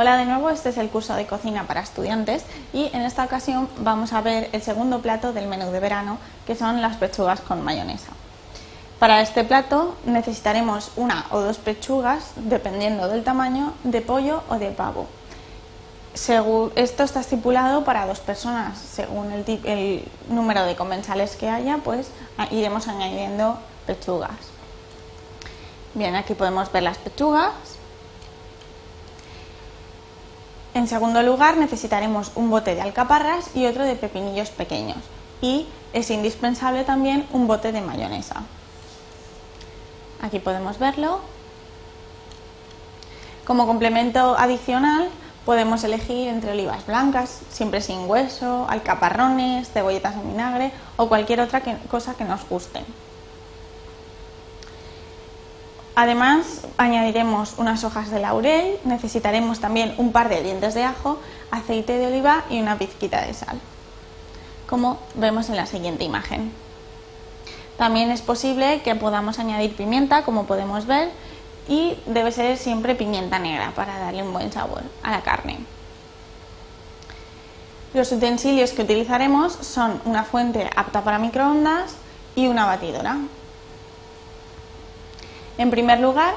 Hola de nuevo, este es el curso de cocina para estudiantes y en esta ocasión vamos a ver el segundo plato del menú de verano que son las pechugas con mayonesa. Para este plato necesitaremos una o dos pechugas dependiendo del tamaño de pollo o de pavo. esto está estipulado para dos personas, según el, el número de comensales que haya, pues iremos añadiendo pechugas. Bien, aquí podemos ver las pechugas En segundo lugar, necesitaremos un bote de alcaparras y otro de pepinillos pequeños. Y es indispensable también un bote de mayonesa. Aquí podemos verlo. Como complemento adicional podemos elegir entre olivas blancas, siempre sin hueso, alcaparrones, cebolletas en vinagre o cualquier otra cosa que nos guste. Además, añadiremos unas hojas de laurel, necesitaremos también un par de dientes de ajo, aceite de oliva y una pizquita de sal, como vemos en la siguiente imagen. También es posible que podamos añadir pimienta, como podemos ver, y debe ser siempre pimienta negra para darle un buen sabor a la carne. Los utensilios que utilizaremos son una fuente apta para microondas y una batidora. En primer lugar,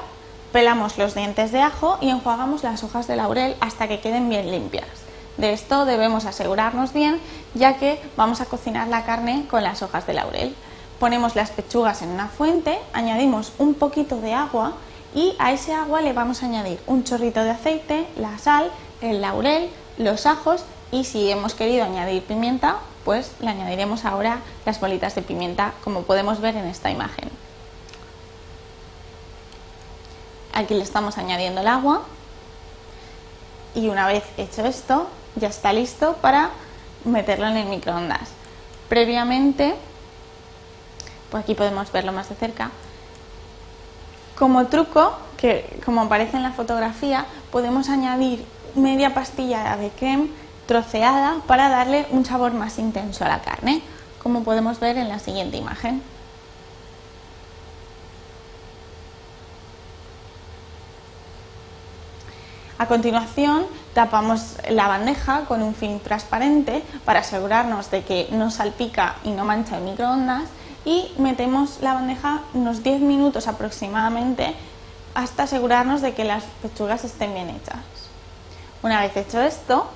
pelamos los dientes de ajo y enjuagamos las hojas de laurel hasta que queden bien limpias. De esto debemos asegurarnos bien, ya que vamos a cocinar la carne con las hojas de laurel. Ponemos las pechugas en una fuente, añadimos un poquito de agua y a ese agua le vamos a añadir un chorrito de aceite, la sal, el laurel, los ajos y si hemos querido añadir pimienta, pues le añadiremos ahora las bolitas de pimienta como podemos ver en esta imagen. Aquí le estamos añadiendo el agua y una vez hecho esto ya está listo para meterlo en el microondas. Previamente, pues aquí podemos verlo más de cerca, como truco, que como aparece en la fotografía, podemos añadir media pastilla de creme troceada para darle un sabor más intenso a la carne, como podemos ver en la siguiente imagen. A continuación, tapamos la bandeja con un film transparente para asegurarnos de que no salpica y no mancha el microondas y metemos la bandeja unos 10 minutos aproximadamente hasta asegurarnos de que las pechugas estén bien hechas. Una vez hecho esto,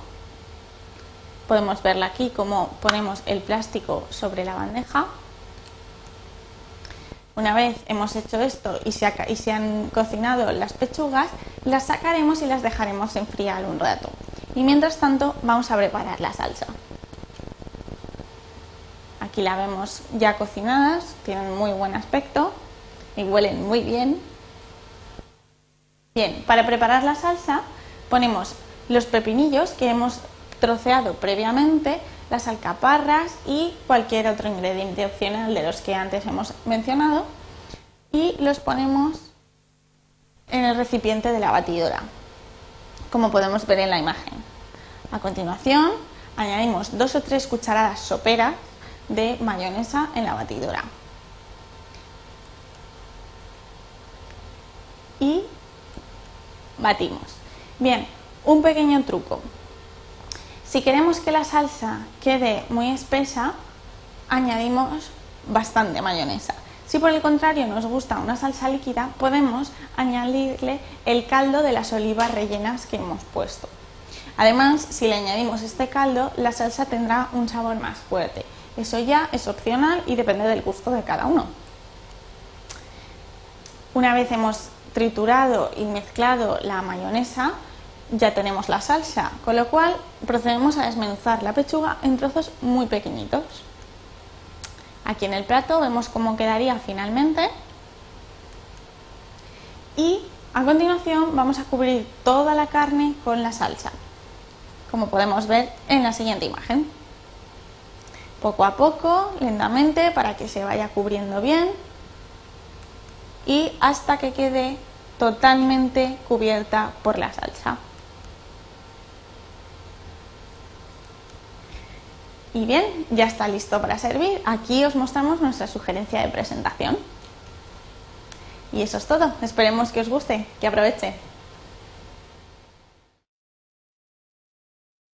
podemos verla aquí como ponemos el plástico sobre la bandeja una vez hemos hecho esto y se, han cocinado las pechugas, las sacaremos y las dejaremos enfriar un rato. Y mientras tanto vamos a preparar la salsa. Aquí la vemos ya cocinadas, tienen muy buen aspecto y huelen muy bien. Bien, para preparar la salsa ponemos los pepinillos que hemos troceado previamente, las alcaparras y cualquier otro ingrediente opcional de los que antes hemos mencionado y los ponemos en el recipiente de la batidora, como podemos ver en la imagen. A continuación, añadimos dos o tres cucharadas soperas de mayonesa en la batidora. Y batimos. Bien, un pequeño truco. Si queremos que la salsa quede muy espesa, añadimos bastante mayonesa. Si por el contrario nos gusta una salsa líquida, podemos añadirle el caldo de las olivas rellenas que hemos puesto. Además, si le añadimos este caldo, la salsa tendrá un sabor más fuerte. Eso ya es opcional y depende del gusto de cada uno. Una vez hemos triturado y mezclado la mayonesa, ya tenemos la salsa, con lo cual procedemos a desmenuzar la pechuga en trozos muy pequeñitos. Aquí en el plato vemos cómo quedaría finalmente y a continuación vamos a cubrir toda la carne con la salsa, como podemos ver en la siguiente imagen. Poco a poco, lentamente, para que se vaya cubriendo bien y hasta que quede totalmente cubierta por la salsa. Y bien, ya está listo para servir. Aquí os mostramos nuestra sugerencia de presentación. Y eso es todo. Esperemos que os guste, que aproveche.